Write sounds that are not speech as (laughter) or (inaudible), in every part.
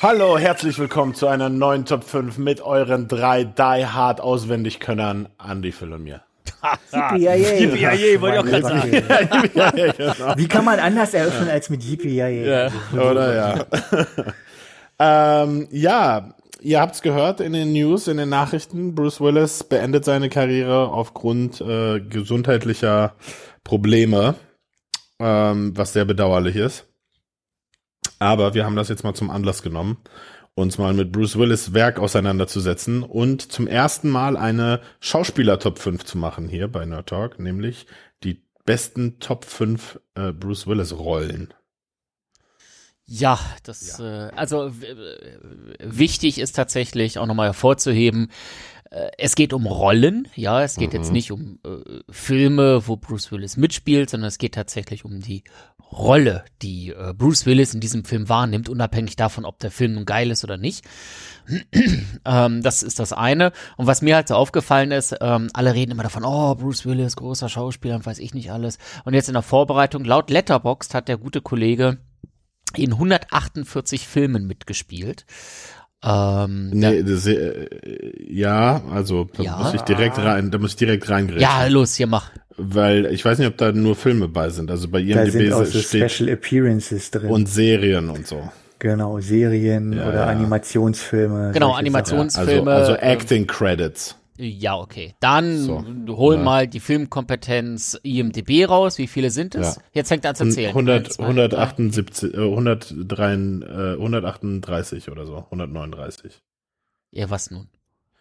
Hallo, herzlich willkommen zu einer neuen Top 5 mit euren drei Die Hard Auswendigkönnern, Andy, Phil und mir. Yippie wollte ich auch gerade sagen. ja, genau. (laughs) Wie kann man anders eröffnen als mit Yippie Ja. Oder ja. (laughs) ähm, ja, ihr habt's gehört in den News, in den Nachrichten. Bruce Willis beendet seine Karriere aufgrund äh, gesundheitlicher Probleme, ähm, was sehr bedauerlich ist. Aber wir haben das jetzt mal zum Anlass genommen, uns mal mit Bruce Willis Werk auseinanderzusetzen und zum ersten Mal eine Schauspieler-Top 5 zu machen hier bei Nerd Talk, nämlich die besten Top 5 äh, Bruce Willis Rollen. Ja, das, Äh, also wichtig ist tatsächlich auch nochmal hervorzuheben, äh, es geht um Rollen, ja, es geht jetzt nicht um äh, Filme, wo Bruce Willis mitspielt, sondern es geht tatsächlich um die Rolle, die äh, Bruce Willis in diesem Film wahrnimmt, unabhängig davon, ob der Film nun geil ist oder nicht. (clears throat) ähm, das ist das eine. Und was mir halt so aufgefallen ist, ähm, alle reden immer davon, oh, Bruce Willis, großer Schauspieler, weiß ich nicht alles. Und jetzt in der Vorbereitung, laut Letterboxd hat der gute Kollege in 148 Filmen mitgespielt. Ähm, Nee, das, äh, ja, also da Ja. muss ich direkt rein, da muss ich direkt reingreifen. ja, los, hier mach. Weil ich weiß nicht, ob da nur Filme bei sind. Also bei Da sind auch IMDb so steht Special Appearances drin. und Serien und so. genau, Serien Ja, oder ja. Animationsfilme. Genau, solche Animations- Also, also ähm, Acting Credits. Ja, okay. Dann So. hol Ja. mal die Filmkompetenz IMDB raus. Wie viele sind es? Ja. Jetzt fängt er an zu zählen. 100, Eins, zwei, 178, äh, 103, äh, 138 oder so, 139. drei. Ja, was nun?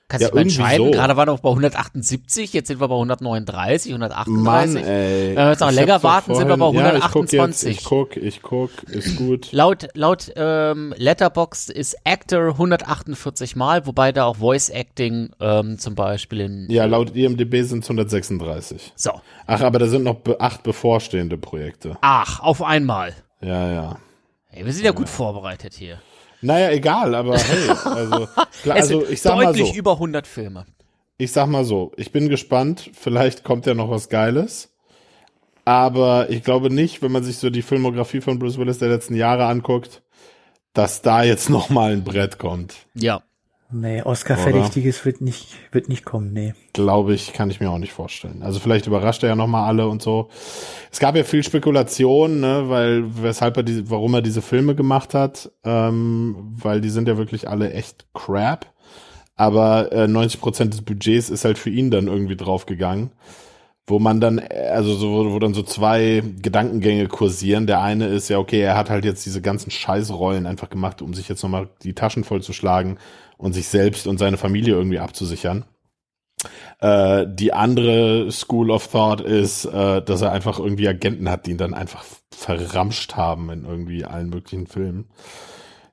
Kannst Ja, mal entscheiden? so. Gerade waren wir noch bei 178, jetzt sind wir bei 139, 138. ey. Wenn wir jetzt noch Ich länger warten, sind wir bei vorhin- Ja, ich guck, jetzt, 128. ich guck, ich guck, ist gut. Laut, laut ähm, Letterboxd ist Actor 148 Mal, wobei da auch Voice Acting ähm, zum Beispiel in. Ja, laut IMDb sind es 136. So. Ach, aber da sind noch be acht bevorstehende Projekte. Ach, auf einmal. Ja, ja. Hey, wir sind ja gut vorbereitet hier. Naja, egal, aber hey, (laughs) also, also ich sag mal deutlich so, über 100 Filme. ich sag mal so, ich bin gespannt, vielleicht kommt ja noch was Geiles, aber ich glaube nicht, wenn man sich so die Filmografie von Bruce Willis der letzten Jahre anguckt, dass da jetzt (laughs) noch mal ein Brett kommt. Ja. Nee, Oscar-Verdächtiges wird nicht, wird nicht kommen, nee. Glaube ich, kann ich mir auch nicht vorstellen. Also vielleicht überrascht er ja noch mal alle und so. Es gab ja viel Spekulation, ne, weil weshalb er diese, warum er diese Filme gemacht hat, ähm, weil die sind ja wirklich alle echt crap. Aber äh, 90 Prozent des Budgets ist halt für ihn dann irgendwie draufgegangen, wo man dann, also so, wo, dann so zwei Gedankengänge kursieren. Der eine ist ja okay, er hat halt jetzt diese ganzen Scheißrollen einfach gemacht, um sich jetzt noch mal die Taschen vollzuschlagen und sich selbst und seine Familie irgendwie abzusichern. Äh, die andere School of Thought ist, äh, dass er einfach irgendwie Agenten hat, die ihn dann einfach verramscht haben in irgendwie allen möglichen Filmen.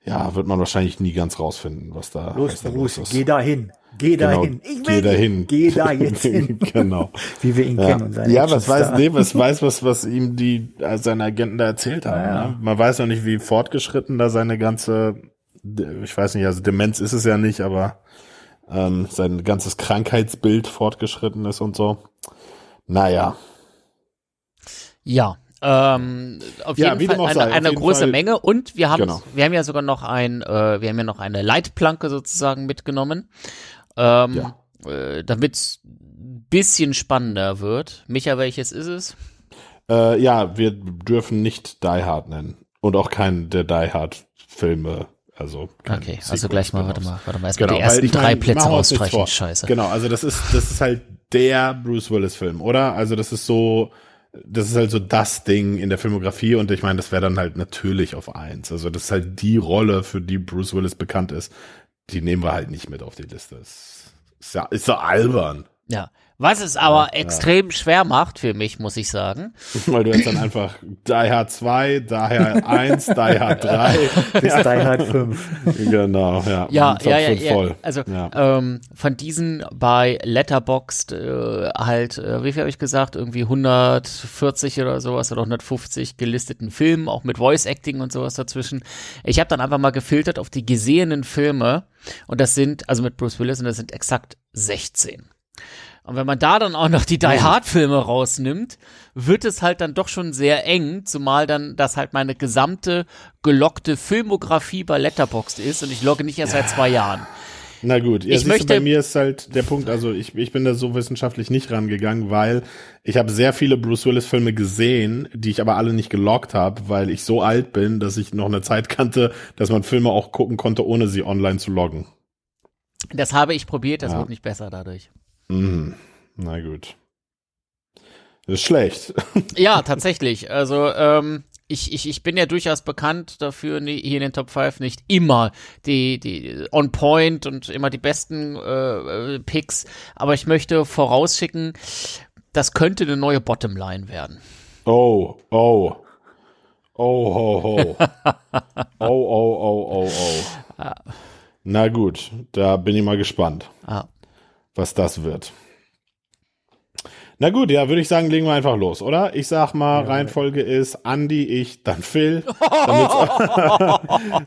Ja, wird man wahrscheinlich nie ganz rausfinden, was da, was Los, da Bruce, los ist. geh dahin. Geh Genau, dahin. Ich geh will dahin. dich. Geh da (laughs) jetzt hin. (laughs) genau. Wie wir ihn Ja, kennen und seine ja was weiß, nee, was weiß, was, was ihm die, äh, seine Agenten da erzählt haben. Ja. Ne? Man weiß noch nicht, wie fortgeschritten da seine ganze, ich weiß nicht, also Demenz ist es ja nicht, aber ähm, sein ganzes Krankheitsbild fortgeschritten ist und so. Naja. Ja. Ähm, auf Ja, jeden Fall eine, sei, eine jeden große Fall- Menge und wir haben Genau. wir haben ja sogar noch ein äh, wir haben ja noch eine Leitplanke sozusagen mitgenommen, ähm, Ja. äh, damit ein bisschen spannender wird. Micha, welches ist es? Äh, ja, wir dürfen nicht Die Hard nennen. Und auch keinen der Die Hard Filme. Also, Okay, also Sequel, gleich mal, warte Spin-offs. mal, warte mal, erstmal Genau, die ersten drei Plätze nichts rausstreichen. vor. Scheiße. Genau, also das ist, das ist halt der Bruce Willis Film, oder? Also das ist so, das ist halt so das Ding in der Filmografie und ich meine, das wäre dann halt natürlich auf eins. Also das ist halt die Rolle, für die Bruce Willis bekannt ist. Die nehmen wir halt nicht mit auf die Liste. Das ist ja, ist so albern. Ja. Was es aber extrem schwer macht für mich, muss ich sagen. (laughs) Weil du jetzt dann einfach Die Hard 2, Die Hard 1, Die Hard (laughs) 3. Bis Die Hard 5. Genau, ja. Ja, ja, ja, 5 ja. voll. Also Ja. ähm, von diesen bei Letterboxd äh, halt, äh, wie viel habe ich gesagt, irgendwie 140 oder sowas oder 150 gelisteten Filmen, auch mit Voice Acting und sowas dazwischen. Ich habe dann einfach mal gefiltert auf die gesehenen Filme und das sind, also mit Bruce Willis und das sind exakt 16. Und wenn man da dann auch noch die Die Hard Filme rausnimmt, wird es halt dann doch schon sehr eng, zumal dann das halt meine gesamte gelockte Filmografie bei Letterboxd ist und ich logge nicht erst seit zwei Jahren. Na gut, ja, Ich siehst du, möchte- bei mir ist halt der Punkt, also ich, ich bin da so wissenschaftlich nicht rangegangen, weil ich habe sehr viele Bruce Willis Filme gesehen, die ich aber alle nicht geloggt habe, weil ich so alt bin, dass ich noch eine Zeit kannte, dass man Filme auch gucken konnte, ohne sie online zu loggen. Das habe ich probiert, das Ja. wird nicht besser dadurch. Mhm. Na gut. Das ist schlecht. (laughs) Ja, tatsächlich. Also, ähm, ich, ich, ich bin ja durchaus bekannt dafür, nie- hier in den Top 5 nicht immer die, die on point und immer die besten äh, Picks, aber ich möchte vorausschicken, das könnte eine neue Bottomline werden. Oh, oh. Oh, ho, ho. (laughs) Oh, oh, oh, oh, oh. Na gut, da bin ich mal gespannt. Ah. Was das wird. Na gut, ja, würde ich sagen, legen wir einfach los, oder? Ich sag mal, Reihenfolge ist Andy, ich, dann Phil,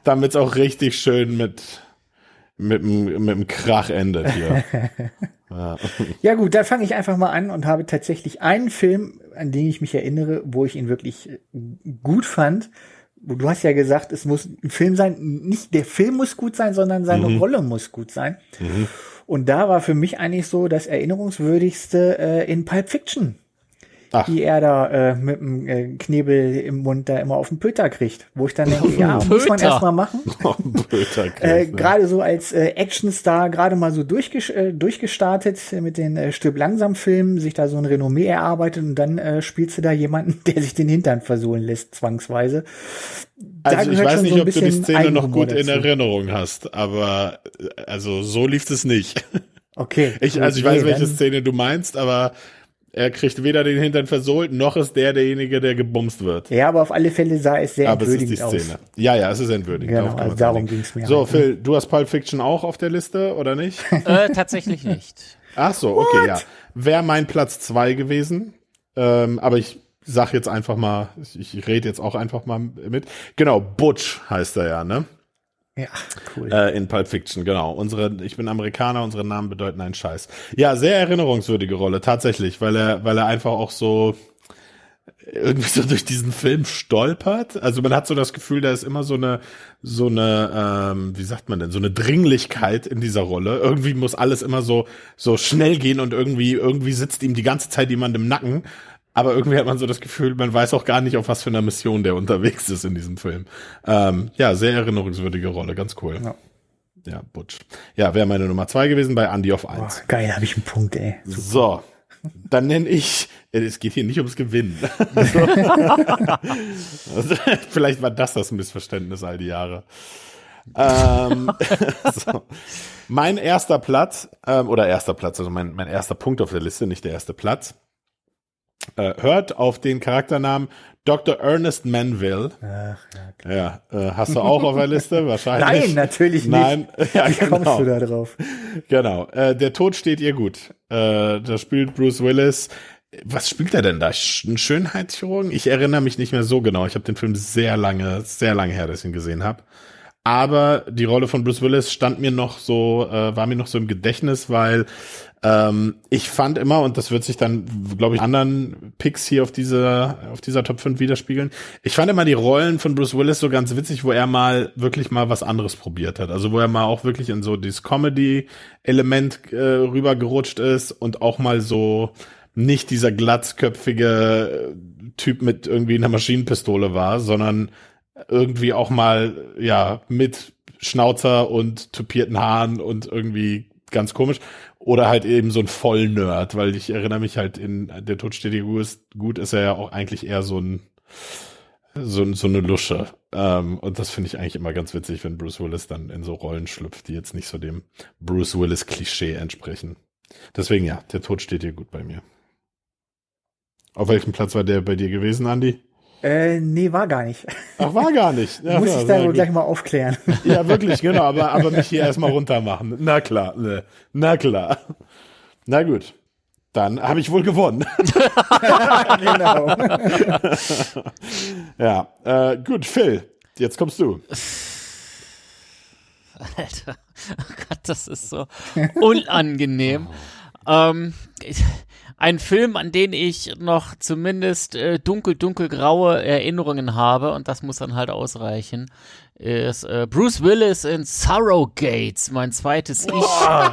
damit es (laughs) auch richtig schön mit mit dem Krach endet hier. (laughs) Ja gut, dann fange ich einfach mal an und habe tatsächlich einen Film, an den ich mich erinnere, wo ich ihn wirklich äh, gut fand. Du hast ja gesagt, es muss ein Film sein, nicht der Film muss gut sein, sondern seine Mhm. Rolle muss gut sein. Und da war für mich eigentlich so das erinnerungswürdigste äh, in Pulp Fiction, Ach. die er da äh, mit dem äh, Knebel im Mund da immer auf den Pöter kriegt. Wo ich dann denke, ja, muss man Pöter. erst mal machen. (laughs) Äh, gerade so als äh, Actionstar, gerade mal so durchges äh, durchgestartet mit den äh, Stirb langsam Filmen, sich da so ein Renommee erarbeitet und dann äh, spielst du da jemanden, (laughs) der sich den Hintern versohlen lässt, zwangsweise. Da Also ich weiß nicht, so ob du die Szene noch Eigenhumor gut in dazu. Erinnerung hast, aber äh, also so lief es nicht. Okay. (laughs) Ich, gut, also ich weiß, welche Szene du meinst, aber er kriegt weder den Hintern versohlt, noch ist der derjenige, der gebumst wird. Ja, aber auf alle Fälle sah es sehr Aber es ist die entwürdigend Szene. aus. Ja, ja, es ist entwürdigend. Genau, also darum einigen. ging's mir So, halt, Phil, du hast Pulp Fiction auch auf der Liste, oder nicht? (laughs) Äh, tatsächlich nicht. Ach so, okay, ja. Wäre mein Platz zwei gewesen. Ähm, aber ich sag jetzt einfach mal, ich, ich rede jetzt auch einfach mal mit. Genau, Butch heißt er ja, ne? Ja, cool. Äh, in Pulp Fiction, genau. Unsere, ich bin Amerikaner, unsere Namen bedeuten einen Scheiß. Ja, sehr erinnerungswürdige Rolle, tatsächlich, weil er, weil er einfach auch so irgendwie so durch diesen Film stolpert. Also man hat so das Gefühl, da ist immer so eine, so eine, ähm, wie sagt man denn, so eine Dringlichkeit in dieser Rolle. Irgendwie muss alles immer so, so schnell gehen und irgendwie, irgendwie sitzt ihm die ganze Zeit jemand im Nacken. Aber irgendwie hat man so das Gefühl, man weiß auch gar nicht, auf was für einer Mission der unterwegs ist in diesem Film. Ähm, ja, sehr erinnerungswürdige Rolle, ganz cool. Ja. Ja, Butch. Ja, wäre meine Nummer zwei gewesen bei Andy auf eins. geil, habe ich einen Punkt, ey. So, dann nenne ich, äh, es geht hier nicht ums Gewinnen. (laughs) Also, vielleicht war das das Missverständnis all die Jahre. ähm, (laughs) so. Mein erster Platz, ähm, oder erster Platz, also mein, mein erster Punkt auf der Liste, nicht der erste Platz, äh, hört auf den Charakternamen Dr. Ernest Manville. Ach, ja. Ja, äh, hast du auch auf der Liste? (laughs) Wahrscheinlich. Nein, natürlich nicht. Nein, (laughs) ja, Wie kommst genau. du da drauf? Genau. Äh, der Tod steht ihr gut. Äh, da spielt Bruce Willis. Was spielt er denn da? Ein Schönheitschirurgen? Ich erinnere mich nicht mehr so genau. Ich habe den Film sehr lange, sehr lange her, dass ich ihn gesehen habe. Aber die Rolle von Bruce Willis stand mir noch so, äh, war mir noch so im Gedächtnis, weil ähm, ich fand immer, und das wird sich dann, glaube ich, anderen Picks hier auf dieser, auf dieser Top 5 widerspiegeln. Ich fand immer die Rollen von Bruce Willis so ganz witzig, wo er mal wirklich mal was anderes probiert hat. Also wo er mal auch wirklich in so dieses Comedy-Element äh, rübergerutscht ist und auch mal so nicht dieser glatzköpfige äh, Typ mit irgendwie einer Maschinenpistole war, sondern irgendwie auch mal, ja, mit Schnauzer und tupierten Haaren und irgendwie ganz komisch. Oder halt eben so ein Vollnerd, weil ich erinnere mich halt in Der Tod steht dir gut ist, er ja auch eigentlich eher so ein, so, so eine Lusche. Ähm, und das finde ich eigentlich immer ganz witzig, wenn Bruce Willis dann in so Rollen schlüpft, die jetzt nicht so dem Bruce Willis Klischee entsprechen. Deswegen ja, Der Tod steht dir gut bei mir. Auf welchem Platz war der bei dir gewesen, Andy? Äh, nee, war gar nicht. Ach, war gar nicht. (laughs) Ja, Muss ja, ich da wohl gleich mal aufklären. Ja, wirklich, genau, aber, aber mich hier erstmal runter machen. Na klar, ne. na klar. Na gut. Dann habe ich wohl gewonnen. (laughs) genau. (laughs) ja, äh, gut, Phil, jetzt kommst du. Alter, oh Gott, das ist so unangenehm. Ähm, ein Film, an den ich noch zumindest äh, dunkel, dunkelgraue Erinnerungen habe, und das muss dann halt ausreichen, ist äh, Bruce Willis in Sorrow Gates, mein zweites Ich. Uh,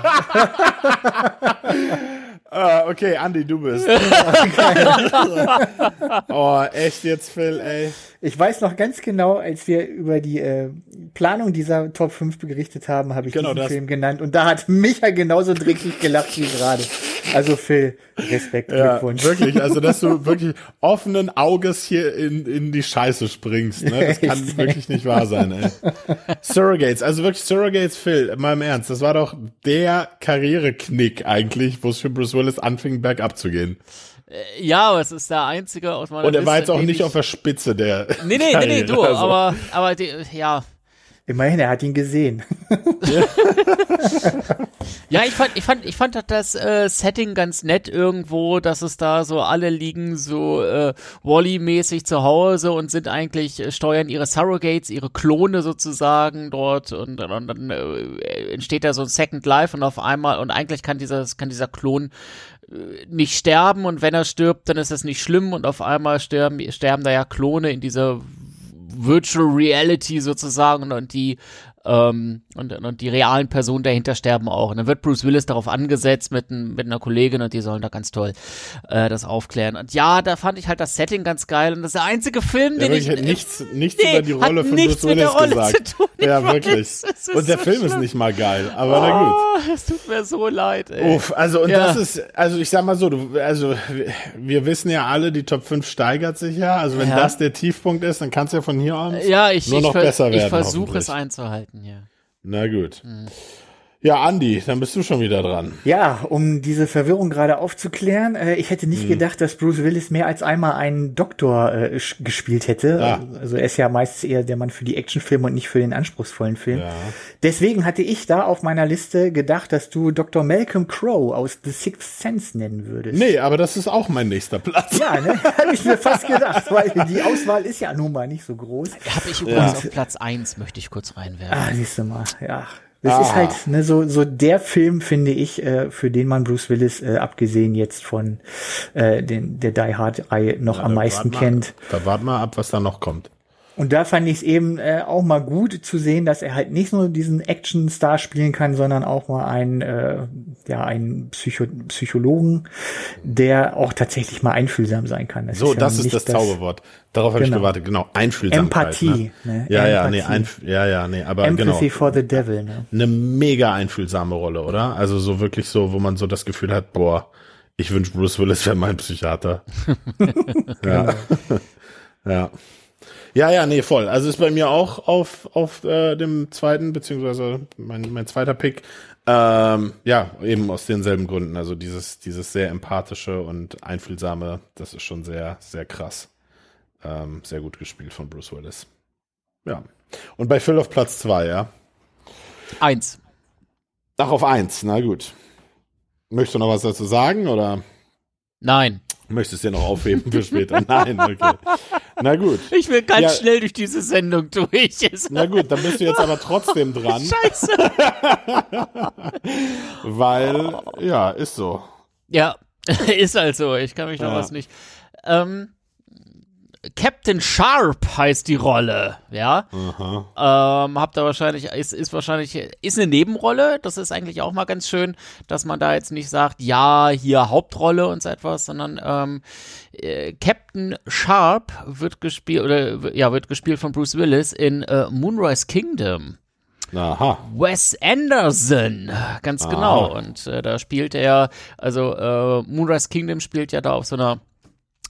(laughs) okay, Andy, du bist. (laughs) oh, echt jetzt, Phil, ey. Ich weiß noch ganz genau, als wir über die äh, Planung dieser Top 5 berichtet haben, habe ich genau diesen das. Film genannt und da hat Micha genauso dreckig gelacht wie gerade. Also Phil, Respekt, Glückwunsch. Ja, wirklich, also dass du (laughs) wirklich offenen Auges hier in, in die Scheiße springst, ne? Das kann wirklich nicht wahr sein, ey. Surrogates, also wirklich Surrogates, Phil, mal im Ernst, das war doch der Karriereknick eigentlich, wo es für Bruce Willis anfing, bergab zu gehen. Äh, ja, aber es ist der einzige aus meiner Und er war jetzt auch nicht auf der Spitze der. Nee, nee, nee, nee, du, also. aber, aber die, ja. Immerhin, er hat ihn gesehen. (laughs) ja, ich fand, ich fand, ich fand das äh, Setting ganz nett irgendwo, dass es da so alle liegen so äh, Wally-mäßig zu Hause und sind eigentlich äh, steuern ihre Surrogates, ihre Klone sozusagen dort und, und dann äh, entsteht da so ein Second Life und auf einmal und eigentlich kann dieser kann dieser Klon äh, nicht sterben und wenn er stirbt, dann ist das nicht schlimm und auf einmal sterben, sterben da ja Klone in dieser Virtual Reality sozusagen und die ähm, und, und die realen Personen dahinter sterben auch. Und dann wird Bruce Willis darauf angesetzt mit, mit einer Kollegin und die sollen da ganz toll äh, das aufklären. Und ja, da fand ich halt das Setting ganz geil und das ist der einzige Film, ja, den ich... Hätte nichts nichts nee, über die Rolle von Bruce Willis gesagt. Tun, ja, wirklich. Und der so Film schlimm. ist nicht mal geil, aber oh, na gut. Oh, es tut mir so leid, ey. Uff, also und ja. das ist, also ich sag mal so, du, also wir wissen ja alle, die Top 5 steigert sich ja. Also wenn ja. das der Tiefpunkt ist, dann kann es ja von hier aus ja, ich, nur noch ich, besser werden. Ich versuche es einzuhalten halten, ja. Na gut. Mhm. Ja, Andi, dann bist du schon wieder dran. Ja, um diese Verwirrung gerade aufzuklären, äh, ich hätte nicht mhm. gedacht, dass Bruce Willis mehr als einmal einen Doktor äh, gespielt hätte. Ah. Also er ist ja meistens eher der Mann für die Actionfilme und nicht für den anspruchsvollen Film. Ja. Deswegen hatte ich da auf meiner Liste gedacht, dass du Dr. Malcolm Crowe aus The Sixth Sense nennen würdest. Nee, aber das ist auch mein nächster Platz. Ja, ne? (laughs) Habe ich mir fast gedacht, weil die Auswahl ist ja nun mal nicht so groß. Habe ich übrigens ja. auf Platz eins möchte ich kurz reinwerfen. Ah, siehst du mal, ja. Das ah. ist halt ne, so, so der Film, finde ich, äh, für den man Bruce Willis, äh, abgesehen jetzt von äh, den, der Die Hard-Reihe, noch ja, am meisten kennt. Mal, da warten wir ab, was da noch kommt. Und da fand ich es eben äh, auch mal gut zu sehen, dass er halt nicht nur diesen Action-Star spielen kann, sondern auch mal einen, äh, ja, einen Psycho Psychologen, der auch tatsächlich mal einfühlsam sein kann. Das so, ist ja das ist das, Zauberwort. Darauf habe genau. ich gewartet. Genau, Einfühlsamkeit. Empathie. Ne? Ne? Ja, ja, nee, einf ja, ja, nee, aber Empathy genau. for the devil. Ne? Eine mega einfühlsame Rolle, oder? Also so wirklich so, wo man so das Gefühl hat, boah, ich wünsche Bruce Willis wäre mein Psychiater. (laughs) ja. (laughs) ja. Ja, ja, nee, voll. Also ist bei mir auch auf, auf äh, dem zweiten, beziehungsweise mein, mein zweiter Pick. Ähm, ja, eben aus denselben Gründen. Also dieses, dieses sehr empathische und einfühlsame, das ist schon sehr, sehr krass. Ähm, sehr gut gespielt von Bruce Willis. Ja. Und bei Phil auf Platz zwei, ja? Eins. Ach, auf eins, na gut. Möchtest du noch was dazu sagen, oder? Nein. Möchtest du dir noch aufheben für später? (laughs) Nein, okay. Na gut. Ich will ganz ja. schnell durch diese Sendung durch. (laughs) Na gut, dann bist du jetzt aber trotzdem dran. (laughs) Scheiße. Weil, ja, ist so. Ja, ist halt so. Ich kann mich noch ja. was nicht. Ähm, Captain Sharp heißt die Rolle, ja. Aha. Ähm, habt ihr wahrscheinlich, ist, ist wahrscheinlich, ist eine Nebenrolle. Das ist eigentlich auch mal ganz schön, dass man da jetzt nicht sagt, ja, hier Hauptrolle und so etwas, sondern ähm, äh, Captain Sharp wird gespielt, oder ja, wird gespielt von Bruce Willis in äh, Moonrise Kingdom. Aha. Wes Anderson, ganz Aha. genau. Und äh, da spielt er, also äh, Moonrise Kingdom spielt ja da auf so einer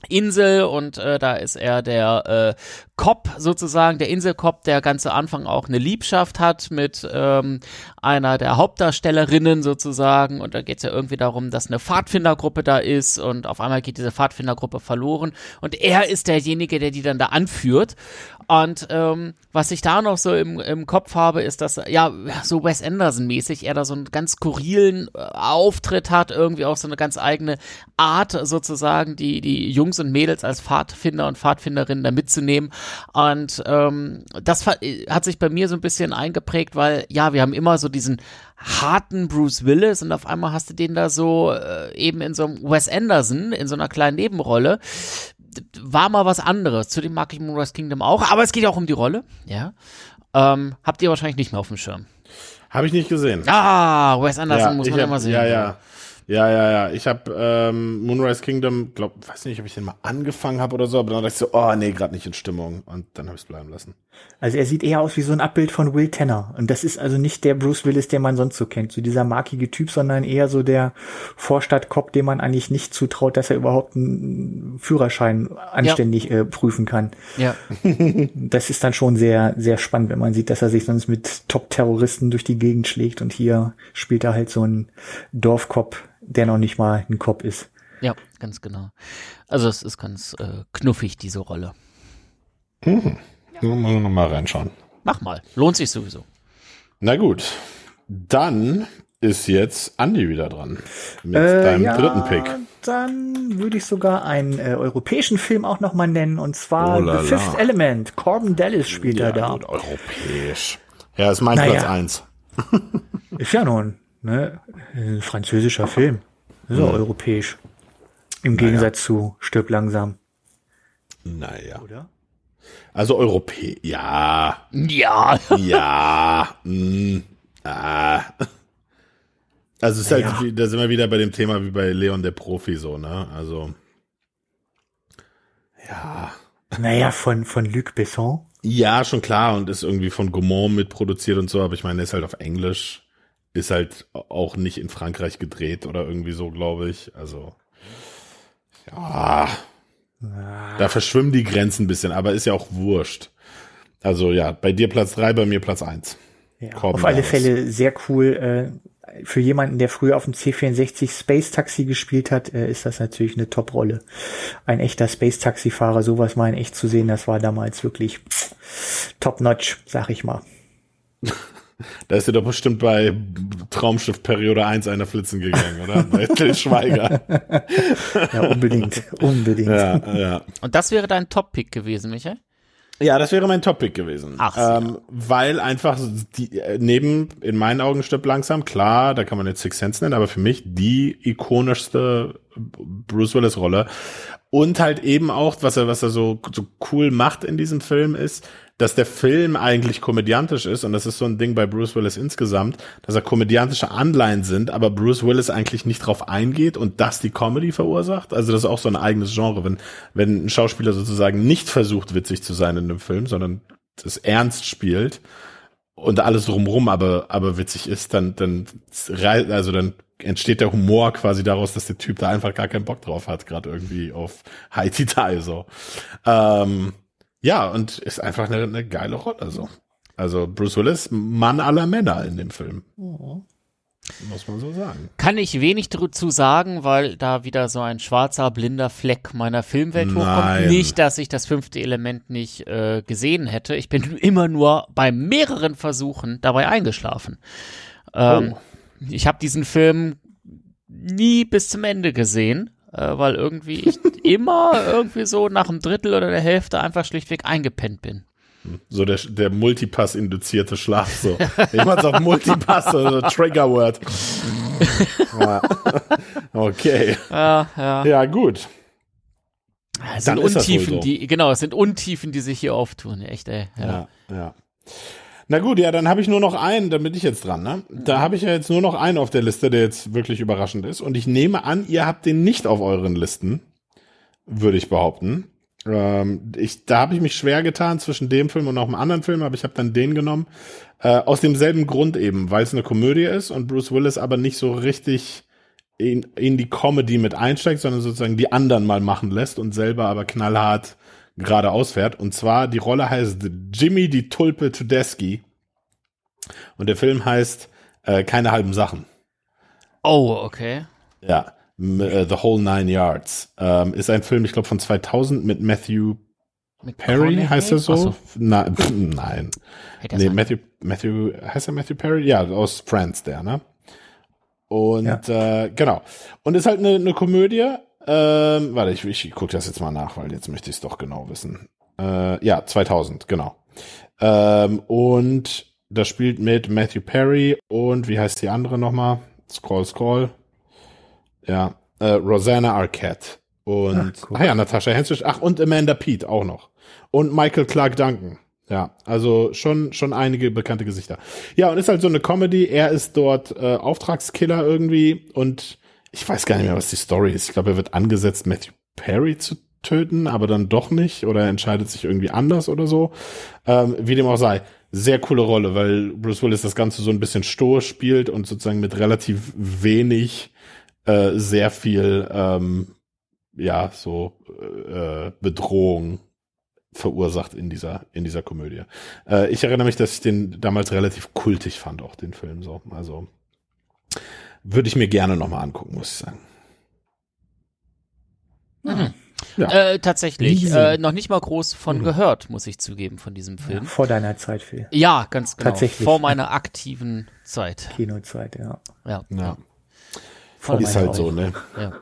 Insel und äh, da ist er der äh, Cop sozusagen, der Inselcop, der ganze Anfang auch eine Liebschaft hat mit ähm, einer der Hauptdarstellerinnen sozusagen. Und da geht es ja irgendwie darum, dass eine Pfadfindergruppe da ist und auf einmal geht diese Pfadfindergruppe verloren. Und er ist derjenige, der die dann da anführt und ähm, was ich da noch so im, im Kopf habe, ist, dass, ja, so Wes Anderson-mäßig er da so einen ganz skurrilen äh, Auftritt hat, irgendwie auch so eine ganz eigene Art sozusagen, die, die Jungs und Mädels als Pfadfinder und Pfadfinderinnen da mitzunehmen. Und ähm, das hat sich bei mir so ein bisschen eingeprägt, weil ja, wir haben immer so diesen harten Bruce Willis und auf einmal hast du den da so äh, eben in so einem Wes Anderson, in so einer kleinen Nebenrolle. War mal was anderes. Zudem mag ich Moonrise Kingdom auch, aber es geht ja auch um die Rolle, ja. Ähm, habt ihr wahrscheinlich nicht mehr auf dem Schirm. Habe ich nicht gesehen. Ah, Wes Anderson ja, muss man hab, immer sehen. Ja, ja. Ja, ja, ja. Ich habe ähm, Moonrise Kingdom, glaub, weiß nicht, ob ich den mal angefangen habe oder so, aber dann dachte ich so, oh nee, gerade nicht in Stimmung. Und dann habe ich es bleiben lassen. Also er sieht eher aus wie so ein Abbild von Will Tanner. Und das ist also nicht der Bruce Willis, den man sonst so kennt, so dieser markige Typ, sondern eher so der Vorstadtcop, dem man eigentlich nicht zutraut, dass er überhaupt einen Führerschein anständig ja. äh, prüfen kann. Ja. (laughs) Das ist dann schon sehr, sehr spannend, wenn man sieht, dass er sich sonst mit Top-Terroristen durch die Gegend schlägt und hier spielt er halt so einen Dorfkop, der noch nicht mal ein Cop ist. Ja, ganz genau. Also es ist ganz äh, knuffig, diese Rolle. Mhm. Ja. Mal, mal reinschauen. Mach mal. Lohnt sich sowieso. Na gut. Dann ist jetzt Andy wieder dran. Mit äh, deinem ja, dritten Pick. Dann würde ich sogar einen äh, europäischen Film auch nochmal nennen. Und zwar oh The Fifth Element. Corbin Dallas spielt ja, er da. Gut, europäisch. Ja, ist mein naja. Platz eins. (laughs) ist ja nun ne, ein französischer Film. Ist ja. europäisch. Im naja. Gegensatz zu Stirb langsam. Naja. Oder? Also Europäer, ja. Ja. Ja. Mm, ah. Also ist halt, ja. da sind wir wieder bei dem Thema wie bei Leon der Profi so, ne? Also. Ja. Naja, von, von Luc Besson. Ja, schon klar und ist irgendwie von Gaumont mitproduziert und so, aber ich meine, ist halt auf Englisch ist halt auch nicht in Frankreich gedreht oder irgendwie so, glaube ich. Also ja. Da verschwimmen die Grenzen ein bisschen, aber ist ja auch wurscht. Also ja, bei dir Platz drei, bei mir Platz eins. Ja, auf alle Fälle sehr cool. Äh, für jemanden, der früher auf dem C64 Space Taxi gespielt hat, äh, ist das natürlich eine Top-Rolle. Ein echter Space Taxi-Fahrer, sowas mal in echt zu sehen, das war damals wirklich top-notch, sag ich mal. (laughs) Da ist dir doch bestimmt bei Traumschiff Periode 1 einer flitzen gegangen, oder? Bei (laughs) Till Schweiger. ja, unbedingt. Unbedingt. Ja, ja. Und das wäre dein Top-Pick gewesen, Michael? Ja, das wäre mein Top-Pick gewesen. Ach, ähm, weil einfach die, äh, neben, in meinen Augen stirbt langsam, klar, da kann man jetzt Six Sense nennen, aber für mich die ikonischste Bruce Willis Rolle. Und halt eben auch, was er, was er so, so cool macht in diesem Film ist, dass der Film eigentlich komödiantisch ist und das ist so ein Ding bei Bruce Willis insgesamt, dass er komödiantische Anleihen sind, aber Bruce Willis eigentlich nicht drauf eingeht und das die Comedy verursacht. Also das ist auch so ein eigenes Genre, wenn, wenn ein Schauspieler sozusagen nicht versucht, witzig zu sein in einem Film, sondern es ernst spielt und alles drumrum aber, aber witzig ist, dann, dann, also dann entsteht der Humor quasi daraus, dass der Typ da einfach gar keinen Bock drauf hat, gerade irgendwie auf High Detail so. Ähm, ja, und ist einfach eine, eine geile Rolle. So. Also Bruce Willis, Mann aller Männer in dem Film. Oh. Muss man so sagen. Kann ich wenig dazu sagen, weil da wieder so ein schwarzer, blinder Fleck meiner Filmwelt Nein. hochkommt. Nicht, dass ich das fünfte Element nicht äh, gesehen hätte. Ich bin (laughs) immer nur bei mehreren Versuchen dabei eingeschlafen. Ähm, oh. Ich habe diesen Film nie bis zum Ende gesehen äh, weil irgendwie ich (laughs) immer irgendwie so nach einem Drittel oder der Hälfte einfach schlichtweg eingepennt bin. So der, der Multipass-induzierte Schlaf, so. Ich mach's auf Multipass, also Triggerword. (laughs) ja. Okay. Ja, ja. Ja, gut. Es sind Untiefen, so. die, genau, es sind Untiefen, die sich hier auftun, echt, ey. Ja, ja. ja. Na gut, ja, dann habe ich nur noch einen, dann bin ich jetzt dran, ne? Da habe ich ja jetzt nur noch einen auf der Liste, der jetzt wirklich überraschend ist. Und ich nehme an, ihr habt den nicht auf euren Listen, würde ich behaupten. Ähm, ich, da habe ich mich schwer getan zwischen dem Film und noch einem anderen Film, aber ich habe dann den genommen. Äh, aus demselben Grund eben, weil es eine Komödie ist und Bruce Willis aber nicht so richtig in, in die Comedy mit einsteigt, sondern sozusagen die anderen mal machen lässt und selber aber knallhart geradeaus fährt. Und zwar, die Rolle heißt Jimmy die Tulpe Tedeschi. Und der Film heißt äh, Keine halben Sachen. Oh, okay. Ja, äh, The Whole Nine Yards. Ähm, ist ein Film, ich glaube, von 2000 mit Matthew Perry, heißt er so? so. Na, (clears throat) nein. Hey, nee, Matthew, Matthew, heißt er Matthew Perry? Ja, aus Friends, der, ne? Und ja. äh, genau. Und ist halt eine, eine Komödie Ähm, warte, ich, ich gucke das jetzt mal nach, weil jetzt möchte ich es doch genau wissen. Äh, ja, 2000, genau. Ähm, und das spielt mit Matthew Perry und wie heißt die andere nochmal? Scroll, scroll. Ja, äh, Rosanna Arquette. Und, ach, cool. ah ja, Natascha Henstridge. Ach, und Amanda Pete auch noch. Und Michael Clark Duncan. Ja, also schon, schon einige bekannte Gesichter. Ja, und ist halt so eine Comedy. Er ist dort äh, Auftragskiller irgendwie und ich weiß gar nicht mehr, was die Story ist. Ich glaube, er wird angesetzt, Matthew Perry zu töten, aber dann doch nicht oder er entscheidet sich irgendwie anders oder so. Ähm, wie dem auch sei. Sehr coole Rolle, weil Bruce Willis das Ganze so ein bisschen stur spielt und sozusagen mit relativ wenig äh, sehr viel ähm, ja so äh, Bedrohung verursacht in dieser in dieser Komödie. Äh, ich erinnere mich, dass ich den damals relativ kultig fand, auch den Film so. Also würde ich mir gerne noch mal angucken, muss ich sagen. Mhm. Ja. Äh, tatsächlich. Äh, noch nicht mal groß von mhm. gehört, muss ich zugeben, von diesem Film. Ja, vor deiner Zeit, Phil. Ja, ganz genau. Tatsächlich. Vor meiner aktiven Zeit. Kinozeit, ja. Ja. ja. Vor ist halt so, ne? Ja.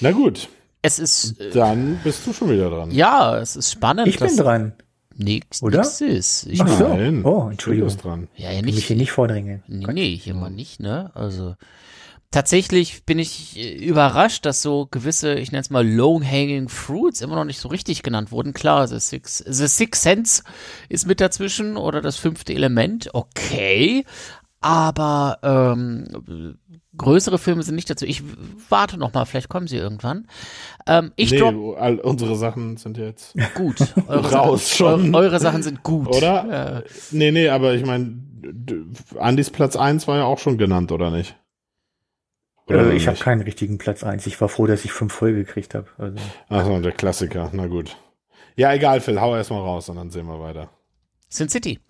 Na gut. Es ist. Äh, Dann bist du schon wieder dran. Ja, es ist spannend. Ich bin dran. Nix, Oder? Nix ist. Ich Ach so. Nein. Oh, Entschuldigung. Dran. Ja, ja, nicht. Ich mich hier nicht vordrängeln. Nee, nee, hier mal nicht, ne? Also tatsächlich bin ich äh, überrascht, dass so gewisse, ich nenne es mal low-hanging fruits immer noch nicht so richtig genannt wurden. Klar, The Six, The Six Sense ist mit dazwischen oder das fünfte Element, okay. Aber ähm, größere Filme sind nicht dazu. Ich warte noch mal, vielleicht kommen sie irgendwann. Ähm, ich nee, drop, all unsere Sachen sind jetzt gut. (laughs) Eure raus Sachen, schon. Eure Sachen sind gut. Oder? Äh, nee, nee, aber ich meine, Andys Platz 1 war ja auch schon genannt, oder nicht? Äh, ich habe keinen richtigen Platz 1. Ich war froh, dass ich fünf voll gekriegt habe. Also. Achso, der Klassiker. Na gut. Ja, egal, Phil. Hau erstmal raus und dann sehen wir weiter. Sin City.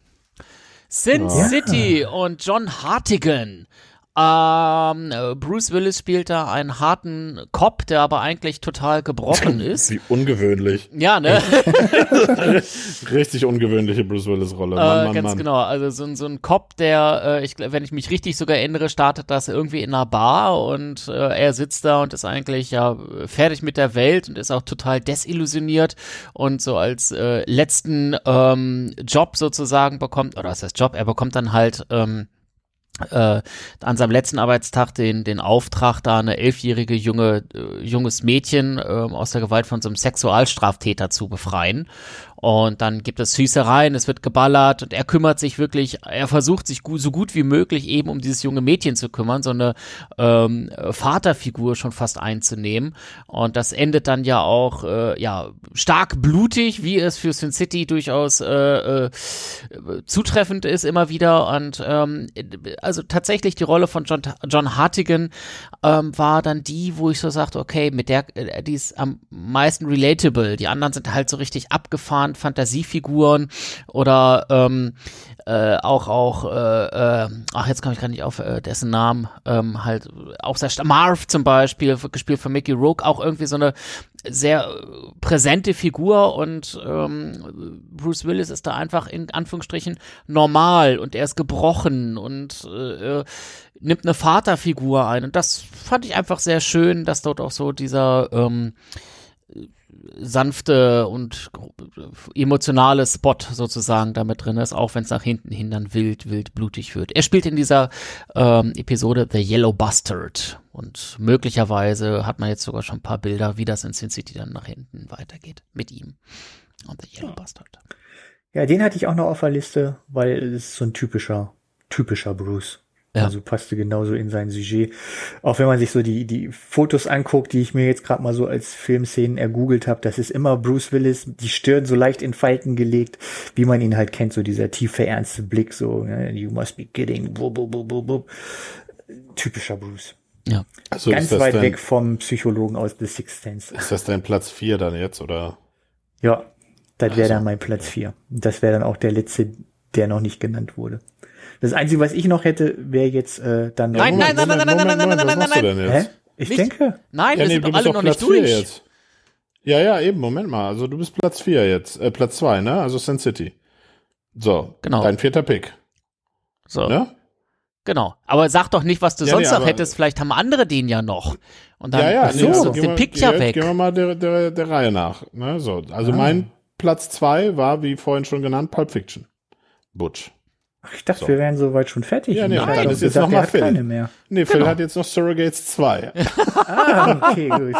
Sin ja. City und John Hartigan ähm, Bruce Willis spielt da einen harten Cop, der aber eigentlich total gebrochen (laughs) ist. Wie ungewöhnlich. Ja, ne? (laughs) richtig ungewöhnliche Bruce Willis-Rolle. Mann, äh, Mann, ganz Mann. genau. Also so, so ein Cop, der, äh, ich, wenn ich mich richtig sogar erinnere, startet das irgendwie in einer Bar und äh, er sitzt da und ist eigentlich ja fertig mit der Welt und ist auch total desillusioniert und so als äh, letzten ähm, Job sozusagen bekommt, oder was heißt Job, er bekommt dann halt ähm, äh, an seinem letzten Arbeitstag den, den Auftrag, da eine elfjährige junge, äh, junges Mädchen äh, aus der Gewalt von so einem Sexualstraftäter zu befreien. Und dann gibt es Schießereien, es wird geballert und er kümmert sich wirklich, er versucht sich so gut wie möglich eben um dieses junge Mädchen zu kümmern, so eine ähm, Vaterfigur schon fast einzunehmen. Und das endet dann ja auch äh, ja stark blutig, wie es für Sin City durchaus äh, äh, zutreffend ist immer wieder. Und ähm, also tatsächlich die Rolle von John, John Hartigan ähm, war dann die, wo ich so sagte, okay, mit der, äh, die ist am meisten relatable. Die anderen sind halt so richtig abgefahren an Fantasiefiguren oder ähm, äh, auch auch äh, äh, ach jetzt komme ich gerade nicht auf äh, dessen Namen ähm, halt auch sehr Marv zum Beispiel gespielt von Mickey Rourke auch irgendwie so eine sehr präsente Figur und ähm, Bruce Willis ist da einfach in Anführungsstrichen normal und er ist gebrochen und äh, äh nimmt eine Vaterfigur ein und das fand ich einfach sehr schön, dass dort auch so dieser ähm, sanfte und emotionale Spot sozusagen damit drin ist, auch wenn es nach hinten hin dann wild, wild blutig wird. Er spielt in dieser ähm, Episode The Yellow Bastard und möglicherweise hat man jetzt sogar schon ein paar Bilder, wie das in Sin City dann nach hinten weitergeht mit ihm und The Yellow ja. Bastard. Ja, den hatte ich auch noch auf der Liste, weil es ist so ein typischer, typischer Bruce. Ja. Also passte genauso in sein Sujet. Auch wenn man sich so die, die Fotos anguckt, die ich mir jetzt gerade mal so als Filmszenen ergoogelt habe, das ist immer Bruce Willis, die Stirn so leicht in Falten gelegt, wie man ihn halt kennt, so dieser tiefe, ernste Blick, so, you must be kidding, bub, bub, bub, bub. typischer Bruce. Ja. Also Ganz weit dein, weg vom Psychologen aus The Sixth Sense. Ist das dein Platz vier dann jetzt, oder? Ja, das wäre also. dann mein Platz vier. Das wäre dann auch der letzte, der noch nicht genannt wurde. Das Einzige, was ich noch hätte, wäre jetzt äh, dann. Nein, nein, nein, nein, nein, nein, nein, nein, nein, nein, nein, nein. Hä? Ich nicht? denke. Nein, ja, wir nee, sind doch alle noch nicht durch. Jetzt. Ja, ja, eben, Moment mal. Also du bist Platz 4 jetzt, äh, Platz 2, ne? Also Sin City. So, genau. dein vierter Pick. So. Ne? Genau. Aber sag doch nicht, was du ja, sonst nee, noch hättest. Vielleicht haben andere den ja noch. Und dann ja, ja, nimmst nee, du gehen den Pick ja weg. Gehen wir mal der, der, der Reihe nach. Ne? So, also mein Platz zwei war, wie vorhin schon genannt, Pulp Fiction. Butch. Ich dachte, So. wir wären soweit schon fertig. Ja, nee, hab das ist jetzt noch mal Phil. keine mehr. Nee, Phil Genau. hat jetzt noch Surrogates 2. (laughs) Ah, okay, gut.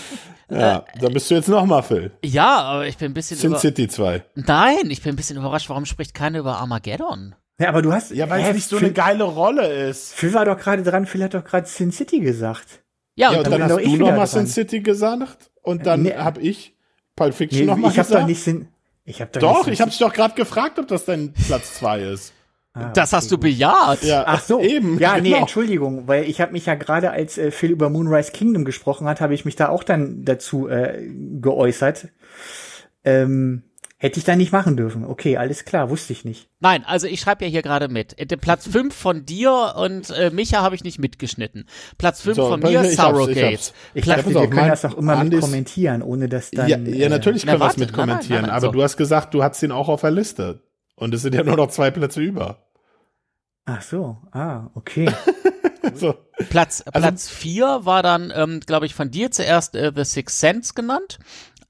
(laughs) ja, da bist du jetzt noch mal Phil. Ja, aber ich bin ein bisschen Sin über City 2. Nein, ich bin ein bisschen überrascht, warum spricht keiner über Armageddon? Ja, aber du hast. Ja, weil es nicht so Phil, eine geile Rolle ist. Phil war doch gerade dran, Phil hat doch gerade Sin City gesagt. Ja, Ja, und und dann, dann hast du ich noch mal dran. Sin City gesagt und dann Nee. hab ich Pulp Fiction Nee, noch mal ich habe gesagt. doch nicht Sin. Ich habe doch, Doch, nicht ich habe dich doch gerade gefragt, ob das dein Platz 2 ist. Ah, das hast du bejaht. Ja, Ach so, eben. Ja, nee, genau. Entschuldigung, weil ich habe mich ja gerade, als äh, Phil über Moonrise Kingdom gesprochen hat, habe ich mich da auch dann dazu äh, geäußert. Ähm, hätte ich da nicht machen dürfen. Okay, alles klar, wusste ich nicht. Nein, also ich schreibe ja hier gerade mit. Äh, Platz 5 von dir und äh, Micha habe ich nicht mitgeschnitten. Platz 5 So, von mir, (laughs) hab's, ich. Ich dachte, wir können mein- das auch immer mit Andis- kommentieren, ohne dass dann. ja, ja, natürlich Na, können wir es warte, mit nein, nein, kommentieren, nein, nein, aber so. du hast gesagt, du hast ihn auch auf der Liste. Und es sind ja nur noch zwei Plätze über. Ach so, ah, okay. (laughs) So. Platz, Also- Platz 4 war dann, ähm, glaube ich, von dir zuerst äh, The Sixth Sense genannt.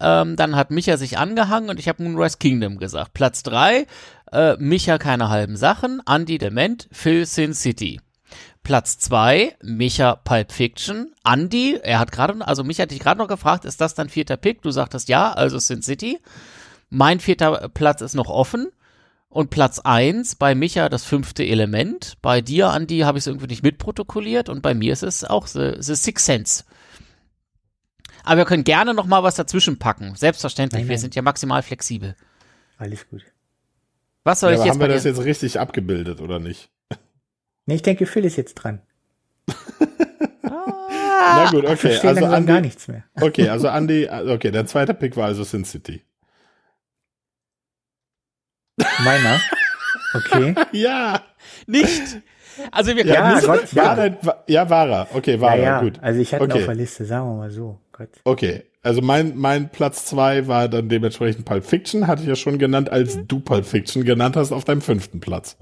Ähm, dann hat Micha sich angehangen und ich habe Moonrise Kingdom gesagt. Platz 3, äh, Micha keine halben Sachen, Andy Dement, Phil Sin City. Platz 2, Micha Pulp Fiction, Andy, er hat gerade, also Micha hat dich gerade noch gefragt, ist das dein vierter Pick? Du sagtest ja, also Sin City. Mein vierter Platz ist noch offen. Und Platz 1 bei Micha das fünfte Element. Bei dir, Andi, habe ich es irgendwie nicht mitprotokolliert und bei mir ist es auch The, The Sixth Sense. Aber wir können gerne noch mal was dazwischen packen. Selbstverständlich, Nein, wir nein. sind ja maximal flexibel. Alles gut. Was soll Ja, ich jetzt haben bei wir das jetzt richtig abgebildet oder nicht? Nee, ich denke, Phil ist jetzt dran. Na gut, Ich okay. Also langsam gar Andi, nichts mehr. okay, also Andy, okay, dein zweiter Pick war also Sin City. Meiner. Okay. (laughs) Ja. Nicht! Also wir Ja, können Gott, War ja. dein, war, ja, war er. Okay, war Ja, er. ja. Gut. Also ich hatte ihn Okay. auf der Liste, sagen wir mal so. Gott. Okay, also mein, mein Platz zwei war dann dementsprechend Pulp Fiction, hatte ich ja schon genannt, als du Pulp Fiction genannt hast, auf deinem fünften Platz.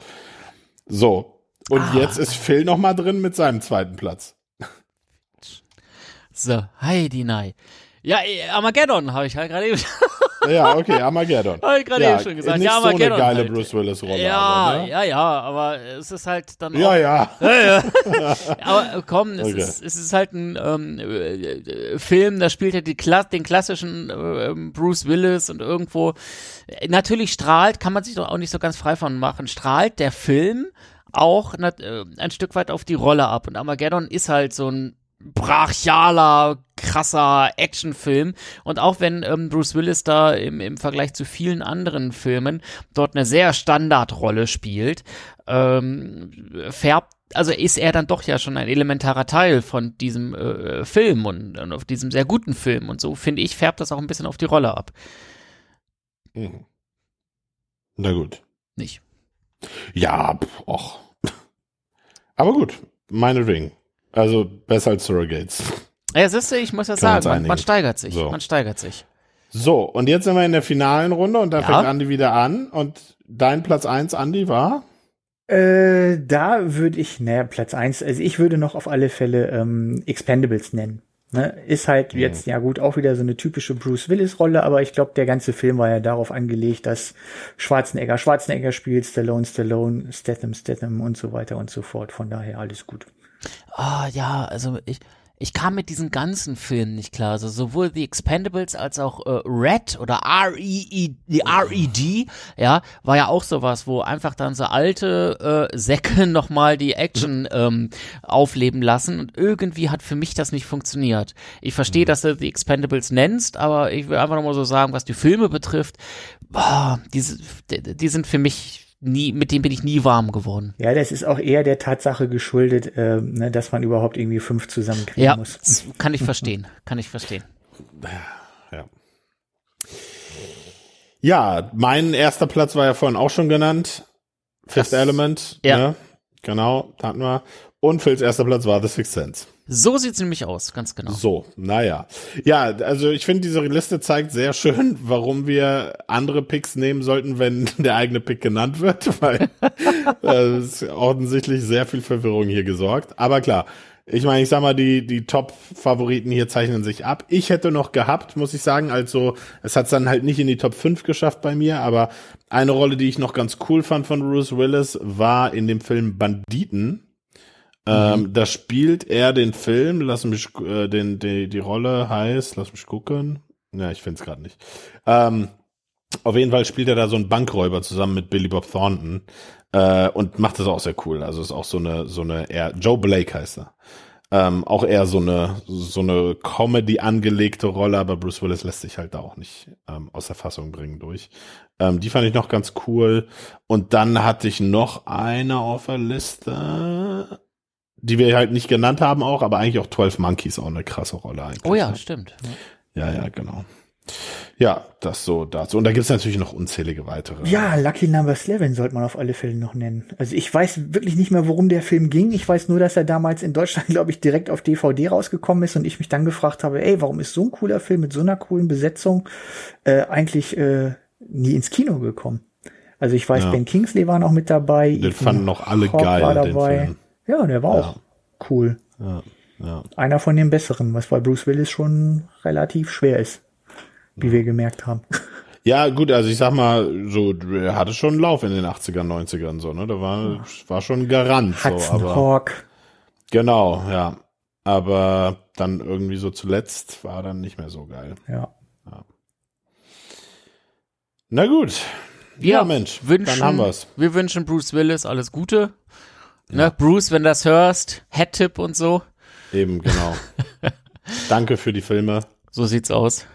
So, und Ah. jetzt ist Phil noch mal drin mit seinem zweiten Platz. so, Heidi Nei. Ja, eh, Armageddon habe ich halt gerade eben, Ja, okay, Armageddon. (laughs) hab ich gerade eben schon gesagt. Nicht Ja, so eine Armageddon. geile halt. Bruce Willis-Rolle. ja, aber, ne? ja, ja, aber es ist halt dann ja, auch ja. (laughs) (laughs) Aber äh, komm, es, Okay. ist, es ist halt ein ähm, äh, Film, da spielt er die Kla den klassischen äh, ähm, Bruce Willis und irgendwo natürlich strahlt, kann man sich doch auch nicht so ganz frei von machen, strahlt der Film auch äh, ein Stück weit auf die Rolle ab. Und Armageddon ist halt so ein brachialer, krasser Actionfilm. Und auch wenn ähm, Bruce Willis da im, im Vergleich zu vielen anderen Filmen dort eine sehr Standardrolle spielt, ähm, färbt, also ist er dann doch ja schon ein elementarer Teil von diesem äh, Film und, und auf diesem sehr guten Film. Und so finde ich, färbt das auch ein bisschen auf die Rolle ab. Mhm. Na gut. Nicht. Ja, och. (laughs) Aber gut, meinetwegen. Also besser als Surrogates. Ja, siehst du, ich muss ja sagen, man, man steigert sich. So. Man steigert sich. So, und jetzt sind wir in der finalen Runde und da Ja. fängt Andi wieder an. Und dein Platz eins, Andi, war? Äh, da würde ich, naja, Platz eins. also ich würde noch auf alle Fälle ähm, Expendables nennen. Ne? Ist halt Mhm. jetzt, ja gut, auch wieder so eine typische Bruce Willis-Rolle, aber ich glaube, der ganze Film war ja darauf angelegt, dass Schwarzenegger Schwarzenegger spielt, Stallone Stallone, Statham Statham und so weiter und so fort. Von daher alles gut. Ah, ja, also ich, ich kam mit diesen ganzen Filmen nicht klar. Also sowohl The Expendables als auch äh, Red oder R.E.E. die R.E.D., ja, war ja auch sowas, wo einfach dann so alte äh, Säcke (laughs) nochmal die Action ähm, aufleben lassen und irgendwie hat für mich das nicht funktioniert. Ich verstehe, dass du The Expendables nennst, aber ich will einfach nochmal so sagen, was die Filme betrifft, boah, diese, die, die sind für mich nie, mit denen bin ich nie warm geworden. Ja, das ist auch eher der Tatsache geschuldet, ähm, ne, dass man überhaupt irgendwie fünf zusammenkriegen Ja, muss. das kann ich verstehen, kann ich verstehen. Ja. Ja, mein erster Platz war ja vorhin auch schon genannt. Fifth Das- Element. ja. Ne? Genau, da hatten wir. Und Phils erster Platz war The Sixth Sense. So sieht's nämlich aus, ganz genau. So, naja. Ja, also ich finde, diese Liste zeigt sehr schön, warum wir andere Picks nehmen sollten, wenn (laughs) der eigene Pick genannt wird, (laughs) weil äh, es ist offensichtlich sehr viel Verwirrung hier gesorgt. Aber klar, ich meine, ich sag mal, die, die Top-Favoriten hier zeichnen sich ab. Ich hätte noch gehabt, muss ich sagen, also es hat dann halt nicht in die Top 5 geschafft bei mir, aber eine Rolle, die ich noch ganz cool fand von Bruce Willis, war in dem Film Banditen. Ähm, da spielt er den Film, lass mich, äh, den, die, die Rolle heißt, lass mich gucken. Ja, ich finde es gerade nicht. Ähm, auf jeden Fall spielt er da so einen Bankräuber zusammen mit Billy Bob Thornton äh, und macht das auch sehr cool. Also ist auch so eine so eine eher Joe Blake heißt er. Ähm, auch eher so eine so eine Comedy angelegte Rolle, aber Bruce Willis lässt sich halt da auch nicht ähm, aus der Fassung bringen durch. Ähm, die fand ich noch ganz cool. Und dann hatte ich noch eine auf der Liste, die wir halt nicht genannt haben auch, aber eigentlich auch 12 Monkeys auch eine krasse Rolle eigentlich. Oh ja, ne? stimmt. Ja, ja, genau. Ja, das so dazu. Und da gibt's natürlich noch unzählige weitere. Ja, Lucky Number 11 sollte man auf alle Fälle noch nennen. Also ich weiß wirklich nicht mehr, worum der Film ging. Ich weiß nur, dass er damals in Deutschland, (laughs) glaube ich, direkt auf DVD rausgekommen ist und ich mich dann gefragt habe, ey, warum ist so ein cooler Film mit so einer coolen Besetzung äh, eigentlich äh, nie ins Kino gekommen? Also ich weiß, ja. Ben Kingsley war noch mit dabei. Den fanden noch alle Hawk geil, war dabei. Ja, der war ja. auch cool. Ja. Ja. Einer von den besseren, was bei Bruce Willis schon relativ schwer ist wie wir gemerkt haben. (laughs) Ja, gut, also ich sag mal, so, er hatte schon einen Lauf in den 80ern, 90ern, so, ne? Da war, war schon Garant, Hudson so, aber. Hawk. Genau, ja. Aber dann irgendwie so zuletzt war dann nicht mehr so geil. Ja. ja. Na gut. Ja, ja Mensch, wünschen, dann haben wir's. Wir wünschen Bruce Willis alles Gute. Ne, ja. Bruce, wenn du das hörst, Head-Tip und so. Eben, genau. (laughs) Danke für die Filme. So sieht's aus.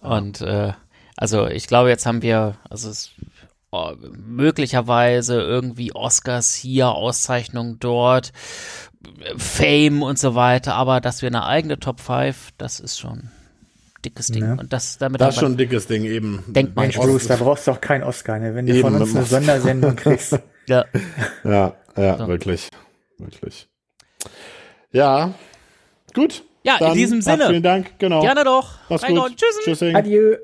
Und äh, also ich glaube, jetzt haben wir, also es, oh, möglicherweise irgendwie Oscars hier, Auszeichnungen dort, Fame und so weiter, aber dass wir eine eigene Top 5, das ist schon dickes Ding. Ja. Und das damit Das ist schon ein dickes Ding eben. Denkt man, Mensch, Bruce, da brauchst du auch keinen Oscar, ne? wenn du eben, von uns eine (laughs) Sondersendung kriegst. ja. Ja, ja, so. wirklich. Wirklich. Ja, gut. Ja, Dann in diesem Sinne. Vielen Dank, genau. Gerne doch. Mach's gut. Tschüss. Tschüssing. Adieu.